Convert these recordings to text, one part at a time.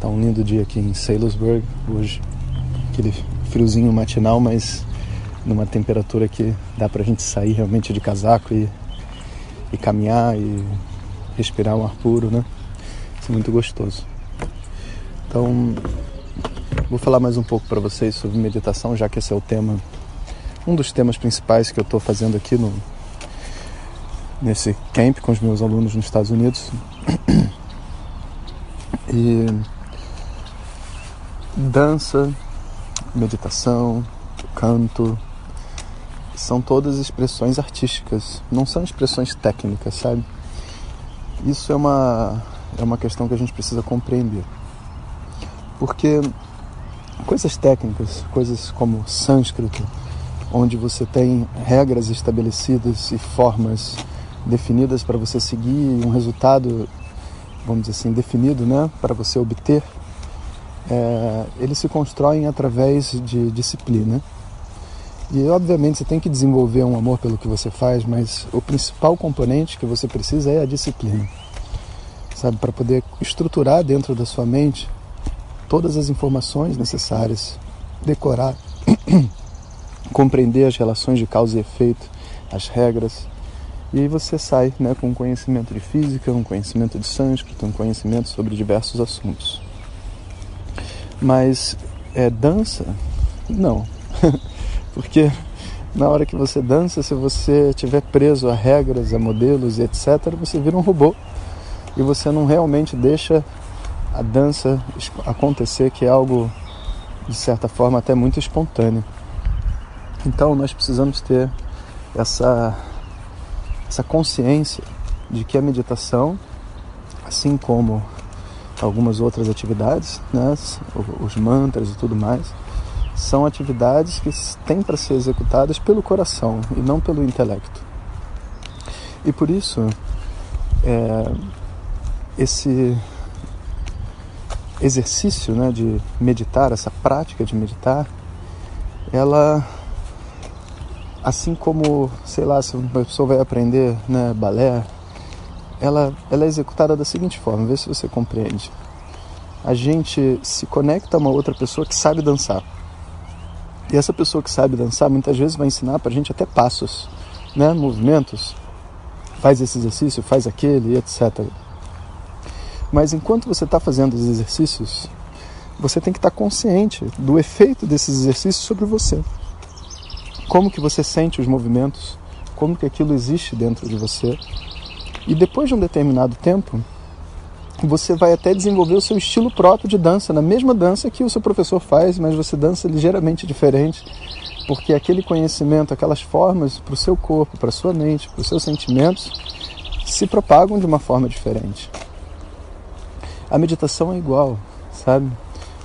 Tá um lindo dia aqui em Salisbury hoje aquele friozinho matinal, mas numa temperatura que dá pra gente sair realmente de casaco e, e caminhar e respirar um ar puro, né? Isso é muito gostoso. Então, vou falar mais um pouco para vocês sobre meditação, já que esse é o tema, um dos temas principais que eu estou fazendo aqui no nesse camp com os meus alunos nos Estados Unidos. E dança, meditação, canto, são todas expressões artísticas, não são expressões técnicas, sabe? Isso é uma, é uma questão que a gente precisa compreender. Porque coisas técnicas, coisas como sânscrito, onde você tem regras estabelecidas e formas definidas para você seguir um resultado, vamos dizer assim, definido, né, para você obter é, eles se constroem através de disciplina. E obviamente você tem que desenvolver um amor pelo que você faz, mas o principal componente que você precisa é a disciplina. Sabe, para poder estruturar dentro da sua mente todas as informações necessárias, decorar, compreender as relações de causa e efeito, as regras. E aí você sai né, com um conhecimento de física, um conhecimento de sânscrito, um conhecimento sobre diversos assuntos. Mas é dança? Não. Porque na hora que você dança, se você estiver preso a regras, a modelos etc., você vira um robô. E você não realmente deixa a dança acontecer, que é algo, de certa forma, até muito espontâneo. Então nós precisamos ter essa, essa consciência de que a meditação, assim como algumas outras atividades, né, os mantras e tudo mais, são atividades que têm para ser executadas pelo coração e não pelo intelecto. E por isso, é, esse exercício né, de meditar, essa prática de meditar, ela, assim como, sei lá, se uma pessoa vai aprender né, balé, ela, ela é executada da seguinte forma, vê se você compreende. A gente se conecta a uma outra pessoa que sabe dançar. E essa pessoa que sabe dançar muitas vezes vai ensinar para a gente até passos, né? movimentos. Faz esse exercício, faz aquele, etc. Mas enquanto você está fazendo os exercícios, você tem que estar tá consciente do efeito desses exercícios sobre você. Como que você sente os movimentos, como que aquilo existe dentro de você e depois de um determinado tempo, você vai até desenvolver o seu estilo próprio de dança, na mesma dança que o seu professor faz, mas você dança ligeiramente diferente, porque aquele conhecimento, aquelas formas para o seu corpo, para a sua mente, para os seus sentimentos, se propagam de uma forma diferente. A meditação é igual, sabe?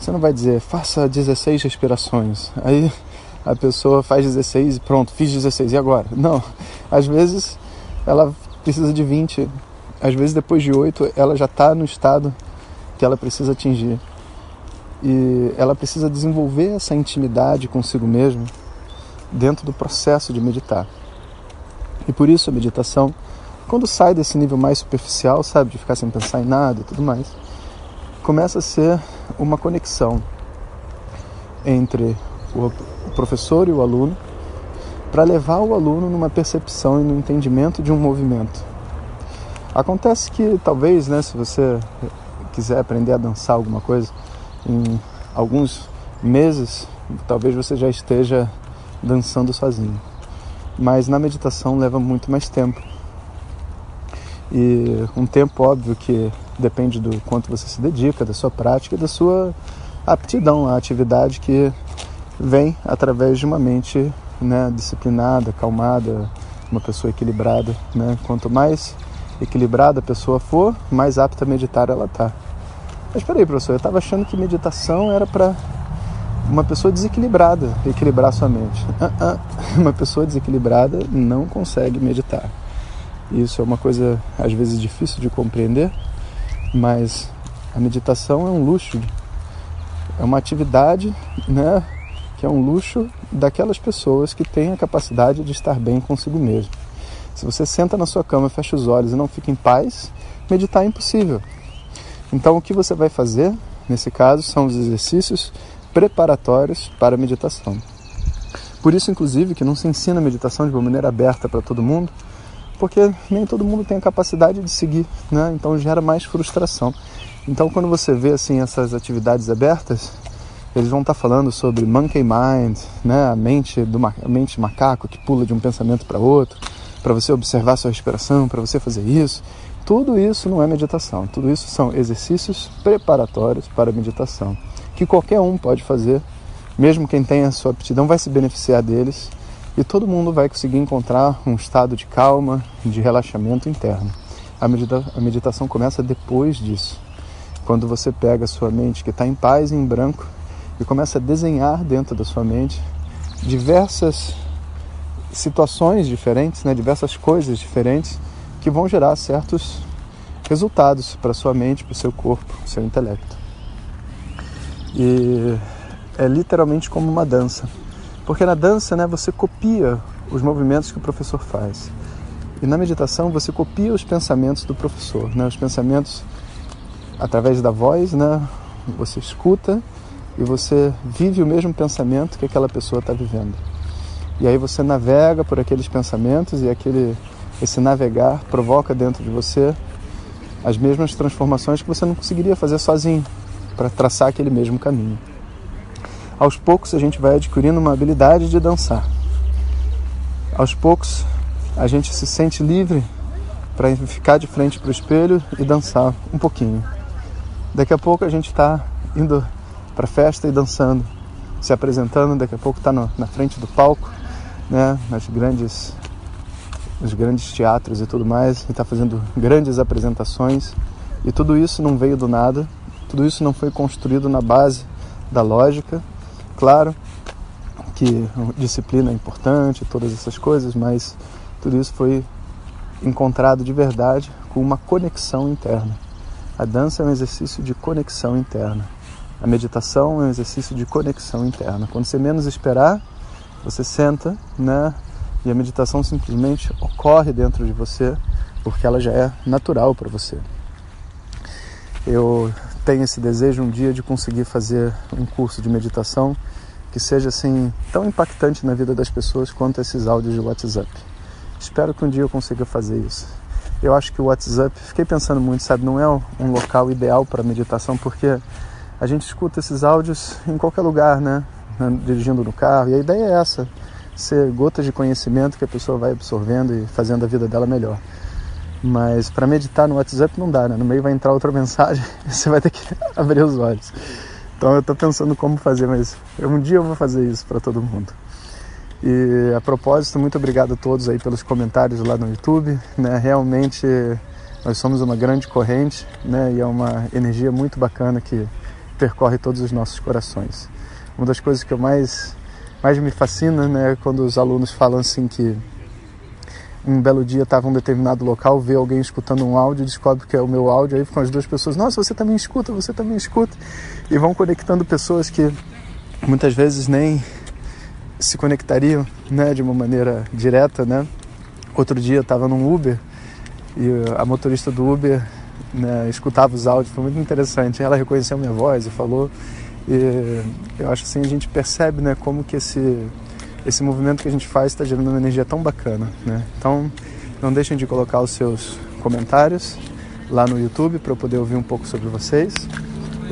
Você não vai dizer, faça 16 respirações. Aí a pessoa faz 16 e pronto, fiz 16, e agora? Não. Às vezes ela precisa de 20. Às vezes, depois de 8, ela já está no estado que ela precisa atingir. E ela precisa desenvolver essa intimidade consigo mesma dentro do processo de meditar. E por isso a meditação, quando sai desse nível mais superficial, sabe, de ficar sem pensar em nada e tudo mais, começa a ser uma conexão entre o professor e o aluno para levar o aluno numa percepção e no entendimento de um movimento. Acontece que talvez, né, se você quiser aprender a dançar alguma coisa, em alguns meses, talvez você já esteja dançando sozinho. Mas na meditação leva muito mais tempo. E um tempo óbvio que depende do quanto você se dedica, da sua prática, da sua aptidão, a atividade que vem através de uma mente né, disciplinada, acalmada, uma pessoa equilibrada. Né? Quanto mais equilibrada a pessoa for, mais apta a meditar ela está. Mas peraí, professor, eu estava achando que meditação era para uma pessoa desequilibrada equilibrar sua mente. Uh -uh. Uma pessoa desequilibrada não consegue meditar. Isso é uma coisa às vezes difícil de compreender, mas a meditação é um luxo, é uma atividade, né, que é um luxo daquelas pessoas que têm a capacidade de estar bem consigo mesmo. Se você senta na sua cama, fecha os olhos e não fica em paz, meditar é impossível. Então, o que você vai fazer, nesse caso, são os exercícios preparatórios para a meditação. Por isso, inclusive, que não se ensina a meditação de uma maneira aberta para todo mundo, porque nem todo mundo tem a capacidade de seguir, né? Então gera mais frustração. Então, quando você vê assim essas atividades abertas, eles vão estar falando sobre monkey mind, né? A mente do a mente macaco que pula de um pensamento para outro, para você observar sua respiração, para você fazer isso. Tudo isso não é meditação, tudo isso são exercícios preparatórios para a meditação, que qualquer um pode fazer, mesmo quem tem a sua aptidão vai se beneficiar deles e todo mundo vai conseguir encontrar um estado de calma, de relaxamento interno. A, medita a meditação começa depois disso, quando você pega a sua mente que está em paz e em branco e começa a desenhar dentro da sua mente diversas situações diferentes, né, diversas coisas diferentes que vão gerar certos resultados para sua mente, para o seu corpo, para seu intelecto. E é literalmente como uma dança, porque na dança, né, você copia os movimentos que o professor faz. E na meditação você copia os pensamentos do professor, né? Os pensamentos através da voz, né? Você escuta e você vive o mesmo pensamento que aquela pessoa está vivendo. E aí você navega por aqueles pensamentos e aquele esse navegar provoca dentro de você as mesmas transformações que você não conseguiria fazer sozinho para traçar aquele mesmo caminho. Aos poucos a gente vai adquirindo uma habilidade de dançar. Aos poucos a gente se sente livre para ficar de frente para o espelho e dançar um pouquinho. Daqui a pouco a gente está indo para festa e dançando, se apresentando. Daqui a pouco está na frente do palco, né, nas grandes nos grandes teatros e tudo mais, e está fazendo grandes apresentações. E tudo isso não veio do nada, tudo isso não foi construído na base da lógica. Claro que disciplina é importante, todas essas coisas, mas tudo isso foi encontrado de verdade com uma conexão interna. A dança é um exercício de conexão interna. A meditação é um exercício de conexão interna. Quando você menos esperar, você senta, né? E a meditação simplesmente ocorre dentro de você porque ela já é natural para você. Eu tenho esse desejo um dia de conseguir fazer um curso de meditação que seja assim tão impactante na vida das pessoas quanto esses áudios de WhatsApp. Espero que um dia eu consiga fazer isso. Eu acho que o WhatsApp, fiquei pensando muito, sabe, não é um local ideal para meditação porque a gente escuta esses áudios em qualquer lugar, né? Dirigindo no carro. E a ideia é essa, ser gotas de conhecimento que a pessoa vai absorvendo e fazendo a vida dela melhor. Mas para meditar no WhatsApp não dá, né? No meio vai entrar outra mensagem e você vai ter que abrir os olhos. Então eu estou pensando como fazer, mas um dia eu vou fazer isso para todo mundo. E a propósito, muito obrigado a todos aí pelos comentários lá no YouTube. Né? Realmente nós somos uma grande corrente né? e é uma energia muito bacana que percorre todos os nossos corações. Uma das coisas que eu mais mais me fascina, né, quando os alunos falam assim que um belo dia estava em um determinado local, vê alguém escutando um áudio, descobre que é o meu áudio, aí ficam as duas pessoas, nossa, você também escuta, você também escuta, e vão conectando pessoas que muitas vezes nem se conectariam, né, de uma maneira direta, né. Outro dia estava num Uber e a motorista do Uber né, escutava os áudios, foi muito interessante. Ela reconheceu minha voz e falou e eu acho assim a gente percebe, né, como que esse esse movimento que a gente faz está gerando uma energia tão bacana, né? Então, não deixem de colocar os seus comentários lá no YouTube para eu poder ouvir um pouco sobre vocês.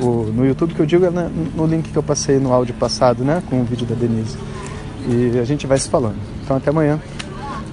O, no YouTube que eu digo é no link que eu passei no áudio passado, né, com o vídeo da Denise. E a gente vai se falando. Então até amanhã.